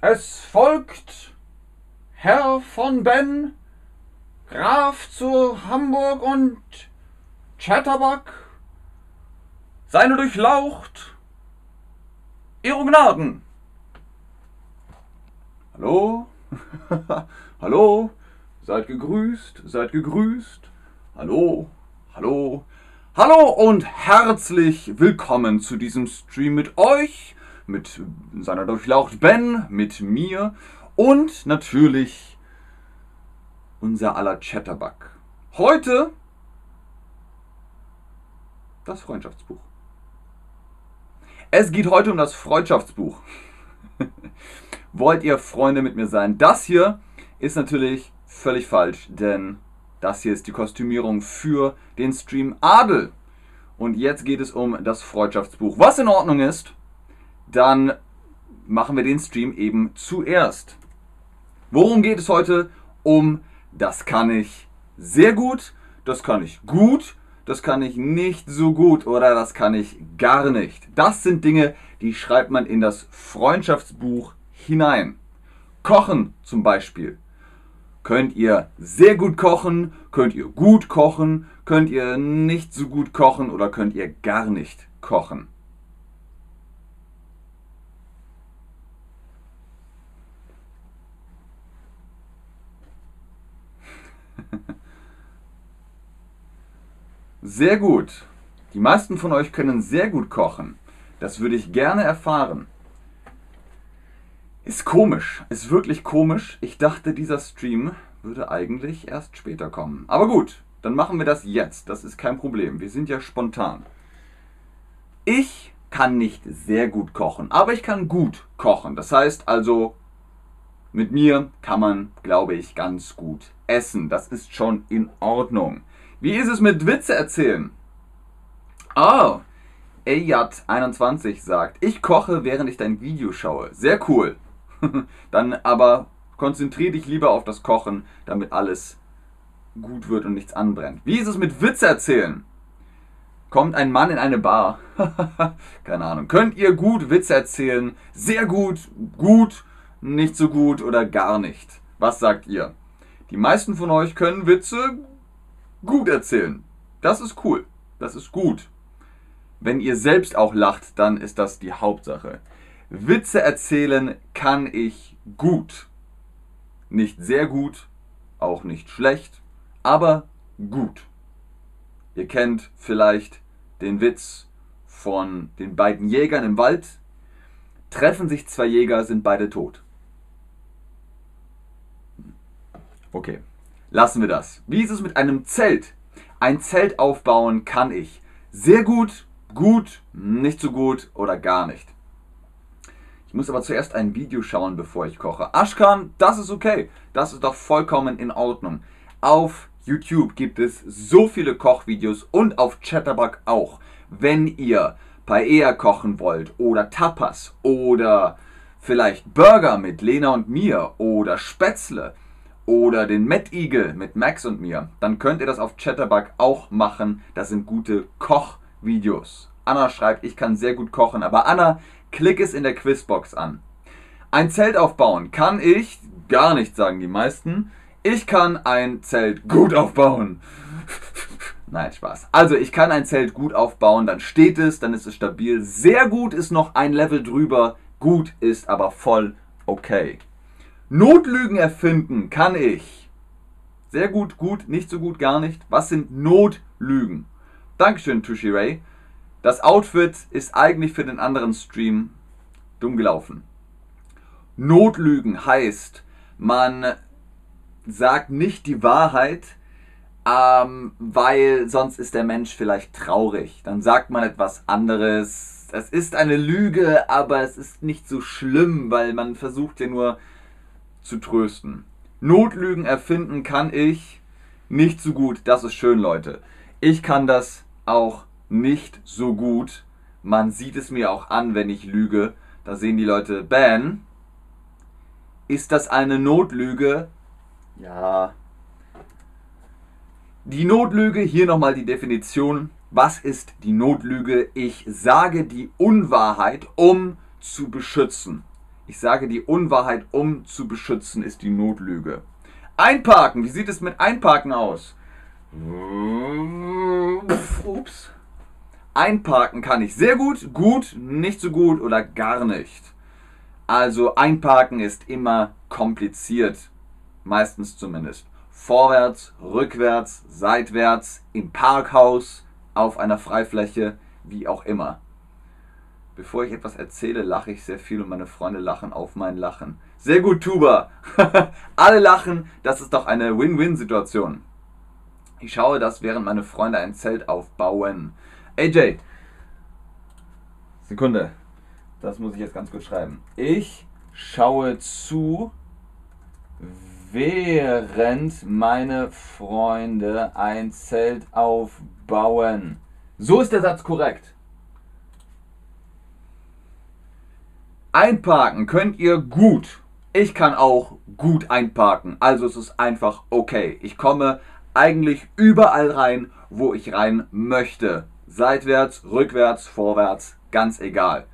Es folgt Herr von Ben, Graf zu Hamburg und Chatterbuck, seine durchlaucht, Ihre Gnaden. Hallo? Hallo? Seid gegrüßt, seid gegrüßt. Hallo? Hallo? Hallo und herzlich willkommen zu diesem Stream mit euch, mit seiner Durchlaucht Ben, mit mir und natürlich unser aller Chatterbug. Heute das Freundschaftsbuch. Es geht heute um das Freundschaftsbuch. Wollt ihr Freunde mit mir sein? Das hier ist natürlich völlig falsch, denn das hier ist die Kostümierung für den Stream Adel. Und jetzt geht es um das Freundschaftsbuch. Was in Ordnung ist, dann machen wir den Stream eben zuerst. Worum geht es heute? Um das kann ich sehr gut, das kann ich gut, das kann ich nicht so gut oder das kann ich gar nicht. Das sind Dinge, die schreibt man in das Freundschaftsbuch hinein. Kochen zum Beispiel. Könnt ihr sehr gut kochen, könnt ihr gut kochen, könnt ihr nicht so gut kochen oder könnt ihr gar nicht kochen. Sehr gut. Die meisten von euch können sehr gut kochen. Das würde ich gerne erfahren. Ist komisch, ist wirklich komisch. Ich dachte, dieser Stream würde eigentlich erst später kommen. Aber gut, dann machen wir das jetzt. Das ist kein Problem. Wir sind ja spontan. Ich kann nicht sehr gut kochen, aber ich kann gut kochen. Das heißt also, mit mir kann man, glaube ich, ganz gut essen. Das ist schon in Ordnung. Wie ist es mit Witze erzählen? Oh, Eyat21 sagt, ich koche, während ich dein Video schaue. Sehr cool. Dann aber konzentriere dich lieber auf das Kochen, damit alles gut wird und nichts anbrennt. Wie ist es mit Witze erzählen? Kommt ein Mann in eine Bar. Keine Ahnung. Könnt ihr gut Witze erzählen? Sehr gut, gut, nicht so gut oder gar nicht? Was sagt ihr? Die meisten von euch können Witze gut erzählen. Das ist cool. Das ist gut. Wenn ihr selbst auch lacht, dann ist das die Hauptsache. Witze erzählen kann ich gut. Nicht sehr gut, auch nicht schlecht, aber gut. Ihr kennt vielleicht den Witz von den beiden Jägern im Wald. Treffen sich zwei Jäger, sind beide tot. Okay. Lassen wir das. Wie ist es mit einem Zelt? Ein Zelt aufbauen kann ich. Sehr gut, gut, nicht so gut oder gar nicht. Ich muss aber zuerst ein Video schauen, bevor ich koche. Ashkan, das ist okay. Das ist doch vollkommen in Ordnung. Auf YouTube gibt es so viele Kochvideos und auf Chatterbug auch. Wenn ihr Paella kochen wollt oder Tapas oder vielleicht Burger mit Lena und mir oder Spätzle oder den Mad Eagle mit Max und mir, dann könnt ihr das auf Chatterbug auch machen. Das sind gute Kochvideos. Anna schreibt, ich kann sehr gut kochen, aber Anna, klick es in der Quizbox an. Ein Zelt aufbauen kann ich, gar nicht sagen die meisten. Ich kann ein Zelt gut aufbauen. Nein, Spaß. Also ich kann ein Zelt gut aufbauen, dann steht es, dann ist es stabil. Sehr gut ist noch ein Level drüber, gut ist aber voll okay. Notlügen erfinden kann ich. Sehr gut, gut, nicht so gut, gar nicht. Was sind Notlügen? Dankeschön, Tushi Ray. Das Outfit ist eigentlich für den anderen Stream dumm gelaufen. Notlügen heißt, man sagt nicht die Wahrheit, ähm, weil sonst ist der Mensch vielleicht traurig. Dann sagt man etwas anderes. Es ist eine Lüge, aber es ist nicht so schlimm, weil man versucht ja nur zu trösten. Notlügen erfinden kann ich nicht so gut. Das ist schön, Leute. Ich kann das auch nicht so gut. Man sieht es mir auch an, wenn ich lüge. Da sehen die Leute, Ben, ist das eine Notlüge? Ja. Die Notlüge, hier nochmal die Definition. Was ist die Notlüge? Ich sage die Unwahrheit, um zu beschützen. Ich sage die Unwahrheit, um zu beschützen, ist die Notlüge. Einparken. Wie sieht es mit Einparken aus? Ups. Einparken kann ich sehr gut, gut, nicht so gut oder gar nicht. Also einparken ist immer kompliziert, meistens zumindest. Vorwärts, rückwärts, seitwärts, im Parkhaus, auf einer Freifläche, wie auch immer. Bevor ich etwas erzähle, lache ich sehr viel und meine Freunde lachen auf mein Lachen. Sehr gut, Tuba. Alle lachen, das ist doch eine Win-Win-Situation. Ich schaue das, während meine Freunde ein Zelt aufbauen. AJ, Sekunde. Das muss ich jetzt ganz gut schreiben. Ich schaue zu, während meine Freunde ein Zelt aufbauen. So ist der Satz korrekt. Einparken könnt ihr gut. Ich kann auch gut einparken. Also es ist einfach okay. Ich komme eigentlich überall rein, wo ich rein möchte. Seitwärts, rückwärts, vorwärts, ganz egal.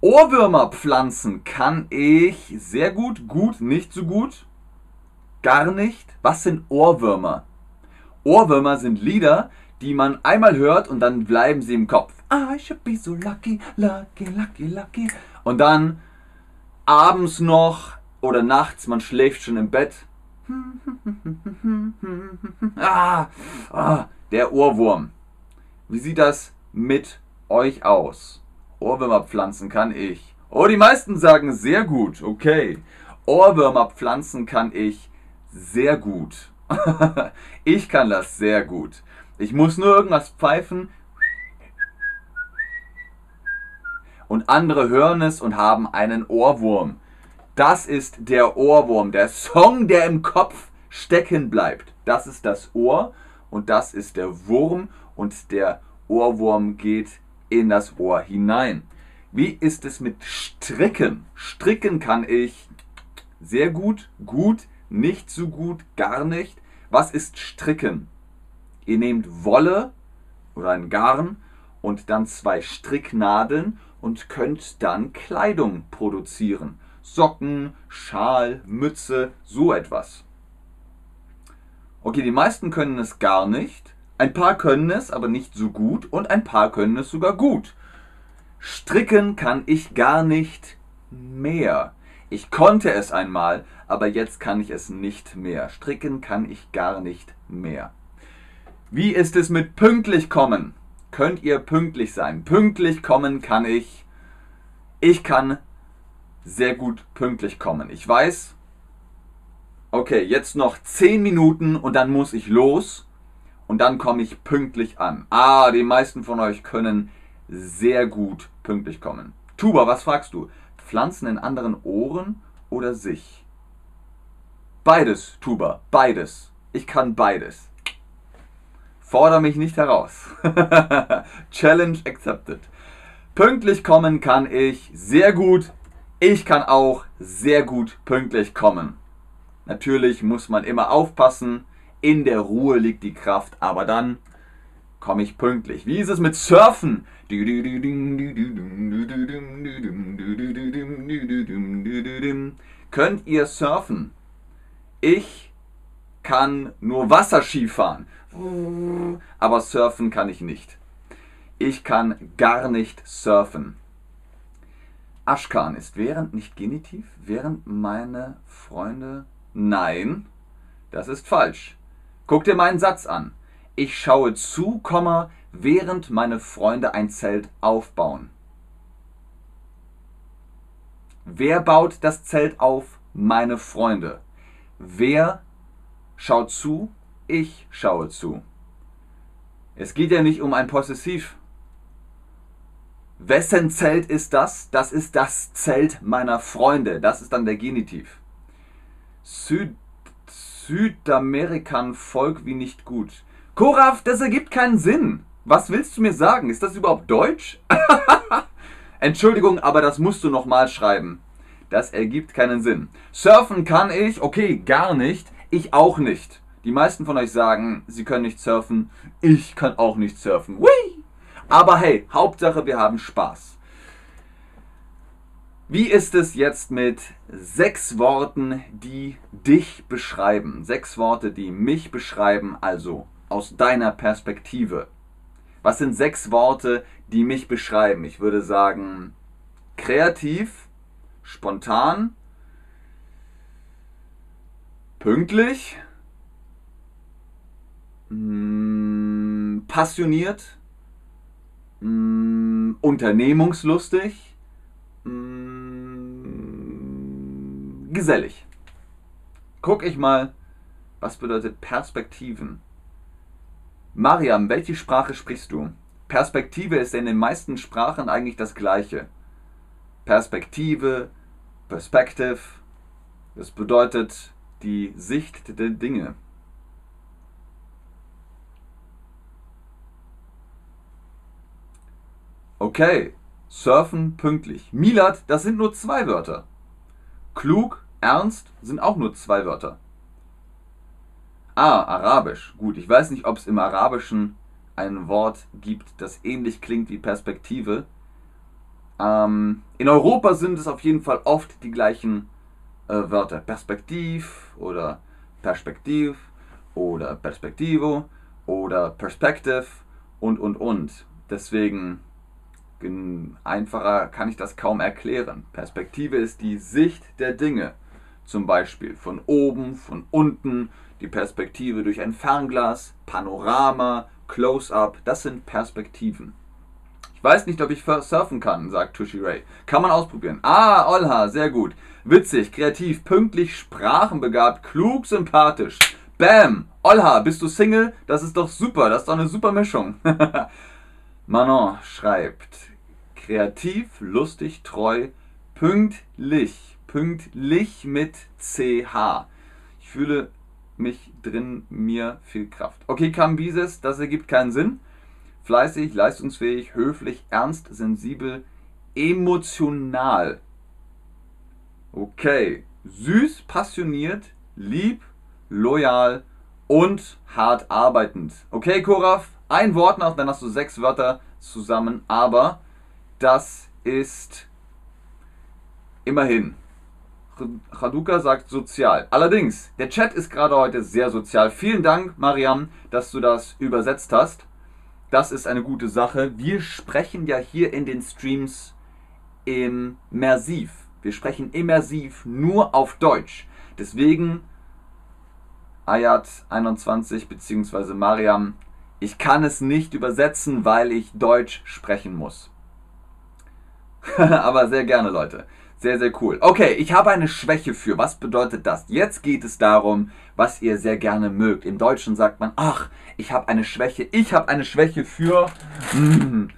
Ohrwürmer pflanzen kann ich sehr gut, gut, nicht so gut, gar nicht. Was sind Ohrwürmer? Ohrwürmer sind Lieder, die man einmal hört und dann bleiben sie im Kopf. I should be so lucky, lucky, lucky, lucky. Und dann abends noch oder nachts, man schläft schon im Bett. ah, ah, der Ohrwurm. Wie sieht das mit euch aus? Ohrwürmer pflanzen kann ich. Oh, die meisten sagen sehr gut. Okay. Ohrwürmer pflanzen kann ich sehr gut. ich kann das sehr gut. Ich muss nur irgendwas pfeifen und andere hören es und haben einen Ohrwurm. Das ist der Ohrwurm, der Song, der im Kopf stecken bleibt. Das ist das Ohr und das ist der Wurm und der Ohrwurm geht in das Ohr hinein. Wie ist es mit Stricken? Stricken kann ich sehr gut, gut, nicht so gut, gar nicht. Was ist Stricken? Ihr nehmt Wolle oder ein Garn und dann zwei Stricknadeln und könnt dann Kleidung produzieren. Socken, Schal, Mütze, so etwas. Okay, die meisten können es gar nicht. Ein paar können es, aber nicht so gut und ein paar können es sogar gut. Stricken kann ich gar nicht mehr. Ich konnte es einmal, aber jetzt kann ich es nicht mehr. Stricken kann ich gar nicht mehr. Wie ist es mit pünktlich kommen? Könnt ihr pünktlich sein? Pünktlich kommen kann ich. Ich kann sehr gut pünktlich kommen. Ich weiß, okay, jetzt noch 10 Minuten und dann muss ich los und dann komme ich pünktlich an. Ah, die meisten von euch können sehr gut pünktlich kommen. Tuba, was fragst du? Pflanzen in anderen Ohren oder sich? Beides, Tuba, beides. Ich kann beides. Forder mich nicht heraus. Challenge accepted. Pünktlich kommen kann ich sehr gut. Ich kann auch sehr gut pünktlich kommen. Natürlich muss man immer aufpassen, in der Ruhe liegt die Kraft, aber dann komme ich pünktlich. Wie ist es mit Surfen? Könnt ihr surfen? Ich kann nur Wasserski fahren, aber surfen kann ich nicht. Ich kann gar nicht surfen. Ashkan ist während nicht Genitiv, während meine Freunde. Nein, das ist falsch. Guck dir meinen Satz an. Ich schaue zu, während meine Freunde ein Zelt aufbauen. Wer baut das Zelt auf? Meine Freunde. Wer schaut zu? Ich schaue zu. Es geht ja nicht um ein Possessiv. Wessen Zelt ist das? Das ist das Zelt meiner Freunde. Das ist dann der Genitiv. Südamerikan Volk wie nicht gut. Koraf, das ergibt keinen Sinn. Was willst du mir sagen? Ist das überhaupt Deutsch? Entschuldigung, aber das musst du nochmal schreiben. Das ergibt keinen Sinn. Surfen kann ich, okay, gar nicht. Ich auch nicht. Die meisten von euch sagen, sie können nicht surfen. Ich kann auch nicht surfen. Whee! Aber hey, Hauptsache wir haben Spaß. Wie ist es jetzt mit sechs Worten, die dich beschreiben? Sechs Worte, die mich beschreiben, also aus deiner Perspektive. Was sind sechs Worte, die mich beschreiben? Ich würde sagen, kreativ, spontan, pünktlich, mm, passioniert, mm, unternehmungslustig, mm, gesellig. Guck ich mal, was bedeutet Perspektiven? Mariam, welche Sprache sprichst du? Perspektive ist in den meisten Sprachen eigentlich das gleiche. Perspektive, Perspective, das bedeutet die Sicht der Dinge. Okay, surfen pünktlich. Milad, das sind nur zwei Wörter. Klug, ernst sind auch nur zwei Wörter. Ah, Arabisch. Gut, ich weiß nicht, ob es im Arabischen ein Wort gibt, das ähnlich klingt wie Perspektive. Ähm, in Europa sind es auf jeden Fall oft die gleichen äh, Wörter. Perspektiv oder Perspektiv oder Perspektivo oder Perspective und und und. Deswegen einfacher kann ich das kaum erklären. Perspektive ist die Sicht der Dinge. Zum Beispiel von oben, von unten, die Perspektive durch ein Fernglas, Panorama, Close-up, das sind Perspektiven. Ich weiß nicht, ob ich surfen kann, sagt Tushy Ray. Kann man ausprobieren. Ah, Olha, sehr gut. Witzig, kreativ, pünktlich, sprachenbegabt, klug, sympathisch. Bam! Olha, bist du Single? Das ist doch super, das ist doch eine super Mischung. Manon schreibt, kreativ, lustig, treu, pünktlich, pünktlich mit CH. Ich fühle mich drin mir viel Kraft. Okay, Kambises, das ergibt keinen Sinn. Fleißig, leistungsfähig, höflich, ernst, sensibel, emotional. Okay, süß, passioniert, lieb, loyal und hart arbeitend. Okay, Koraf, ein Wort noch, dann hast du sechs Wörter zusammen, aber das ist immerhin Chaduka sagt sozial. Allerdings, der Chat ist gerade heute sehr sozial. Vielen Dank, Mariam, dass du das übersetzt hast. Das ist eine gute Sache. Wir sprechen ja hier in den Streams immersiv. Wir sprechen immersiv nur auf Deutsch. Deswegen, Ayat 21 bzw. Mariam, ich kann es nicht übersetzen, weil ich Deutsch sprechen muss. Aber sehr gerne, Leute. Sehr, sehr cool. Okay, ich habe eine Schwäche für. Was bedeutet das? Jetzt geht es darum, was ihr sehr gerne mögt. Im Deutschen sagt man, ach, ich habe eine Schwäche. Ich habe eine Schwäche für mm,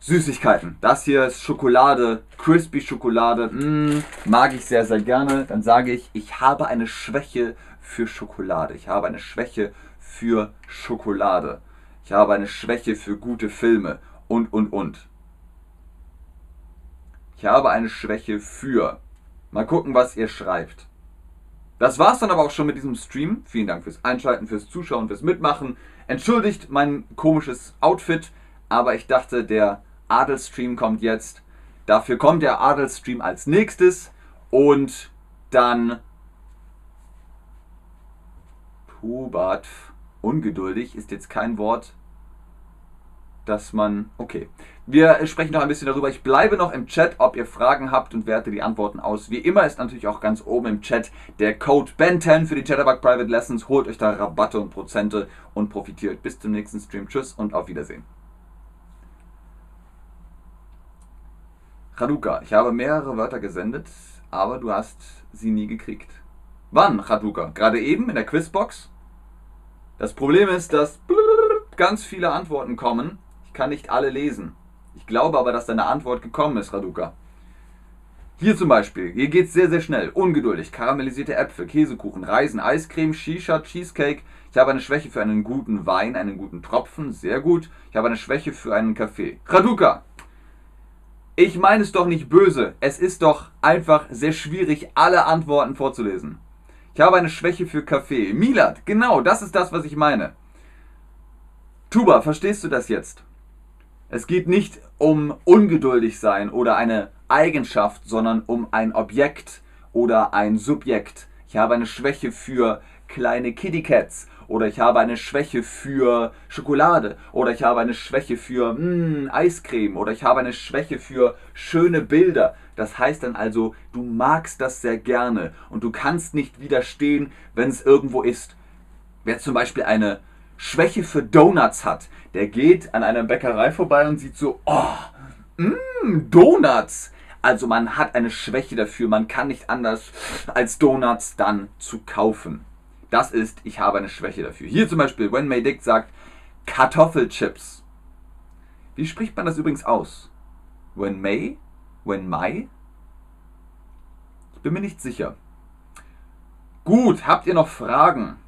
Süßigkeiten. Das hier ist Schokolade, Crispy Schokolade. Mm, mag ich sehr, sehr gerne. Dann sage ich, ich habe eine Schwäche für Schokolade. Ich habe eine Schwäche für Schokolade. Ich habe eine Schwäche für gute Filme und, und, und. Ich habe eine Schwäche für. Mal gucken, was ihr schreibt. Das war's dann aber auch schon mit diesem Stream. Vielen Dank fürs Einschalten, fürs Zuschauen, fürs Mitmachen. Entschuldigt mein komisches Outfit, aber ich dachte, der Adelstream kommt jetzt. Dafür kommt der Adelstream als nächstes und dann Pubat. Ungeduldig ist jetzt kein Wort, dass man. Okay. Wir sprechen noch ein bisschen darüber. Ich bleibe noch im Chat, ob ihr Fragen habt und werte die Antworten aus. Wie immer ist natürlich auch ganz oben im Chat der Code BEN10 für die Chatterbug Private Lessons. Holt euch da Rabatte und Prozente und profitiert. Bis zum nächsten Stream. Tschüss und auf Wiedersehen. Chaduka, ich habe mehrere Wörter gesendet, aber du hast sie nie gekriegt. Wann, Chaduka? Gerade eben in der Quizbox? Das Problem ist, dass ganz viele Antworten kommen kann nicht alle lesen. Ich glaube aber, dass deine Antwort gekommen ist, Raduka. Hier zum Beispiel, hier geht es sehr, sehr schnell. Ungeduldig, karamellisierte Äpfel, Käsekuchen, Reisen, Eiscreme, Shisha, Cheesecake. Ich habe eine Schwäche für einen guten Wein, einen guten Tropfen, sehr gut. Ich habe eine Schwäche für einen Kaffee. Raduka, ich meine es doch nicht böse. Es ist doch einfach sehr schwierig, alle Antworten vorzulesen. Ich habe eine Schwäche für Kaffee. Milad, genau, das ist das, was ich meine. Tuba, verstehst du das jetzt? Es geht nicht um ungeduldig sein oder eine Eigenschaft, sondern um ein Objekt oder ein Subjekt. Ich habe eine Schwäche für kleine Kitty Cats oder ich habe eine Schwäche für Schokolade oder ich habe eine Schwäche für mm, Eiscreme oder ich habe eine Schwäche für schöne Bilder. Das heißt dann also, du magst das sehr gerne und du kannst nicht widerstehen, wenn es irgendwo ist. Wer zum Beispiel eine Schwäche für Donuts hat, der geht an einer Bäckerei vorbei und sieht so, oh, mm, Donuts. Also man hat eine Schwäche dafür, man kann nicht anders als Donuts dann zu kaufen. Das ist, ich habe eine Schwäche dafür. Hier zum Beispiel, When May Dick sagt Kartoffelchips. Wie spricht man das übrigens aus? When May? When May? Ich bin mir nicht sicher. Gut, habt ihr noch Fragen?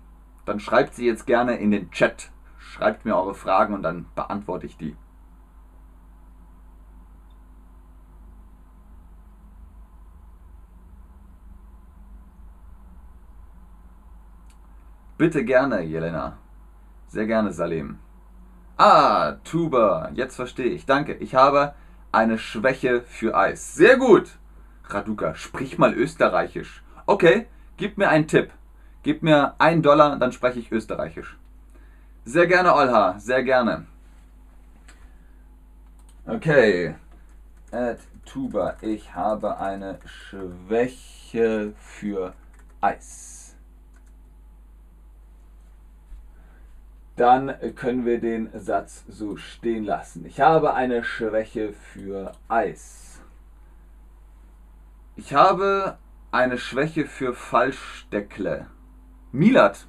Dann schreibt sie jetzt gerne in den Chat. Schreibt mir eure Fragen und dann beantworte ich die. Bitte gerne, Jelena. Sehr gerne, Salim. Ah, Tuba, jetzt verstehe ich. Danke. Ich habe eine Schwäche für Eis. Sehr gut. Raduka, sprich mal Österreichisch. Okay, gib mir einen Tipp. Gib mir einen Dollar, dann spreche ich Österreichisch. Sehr gerne, Olha, sehr gerne. Okay. At Tuba, ich habe eine Schwäche für Eis. dann können wir den Satz so stehen lassen. Ich habe eine Schwäche für Eis. Ich habe eine Schwäche für Falschdeckle. Milat,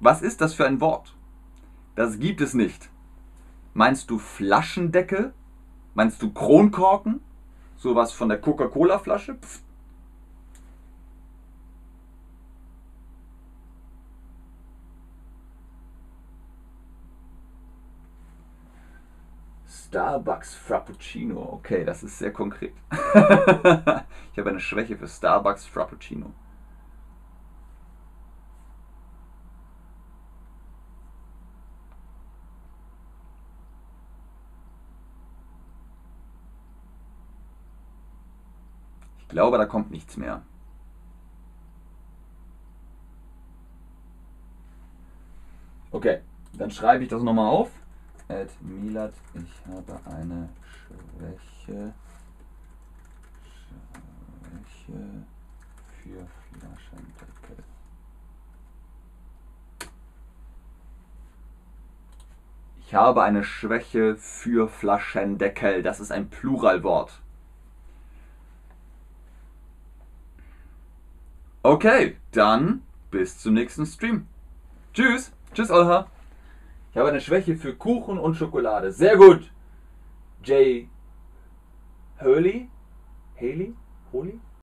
was ist das für ein Wort? Das gibt es nicht. Meinst du Flaschendeckel? Meinst du Kronkorken? Sowas von der Coca-Cola-Flasche? Starbucks Frappuccino. Okay, das ist sehr konkret. ich habe eine Schwäche für Starbucks Frappuccino. Glaube, da kommt nichts mehr. Okay, dann schreibe ich das nochmal auf. Ed Milat, ich habe eine Schwäche, Schwäche für Flaschendeckel. Ich habe eine Schwäche für Flaschendeckel. Das ist ein Pluralwort. Okay, dann bis zum nächsten Stream. Tschüss. Tschüss, Olha. Ich habe eine Schwäche für Kuchen und Schokolade. Sehr gut. Jay Hurley? Haley? Holy?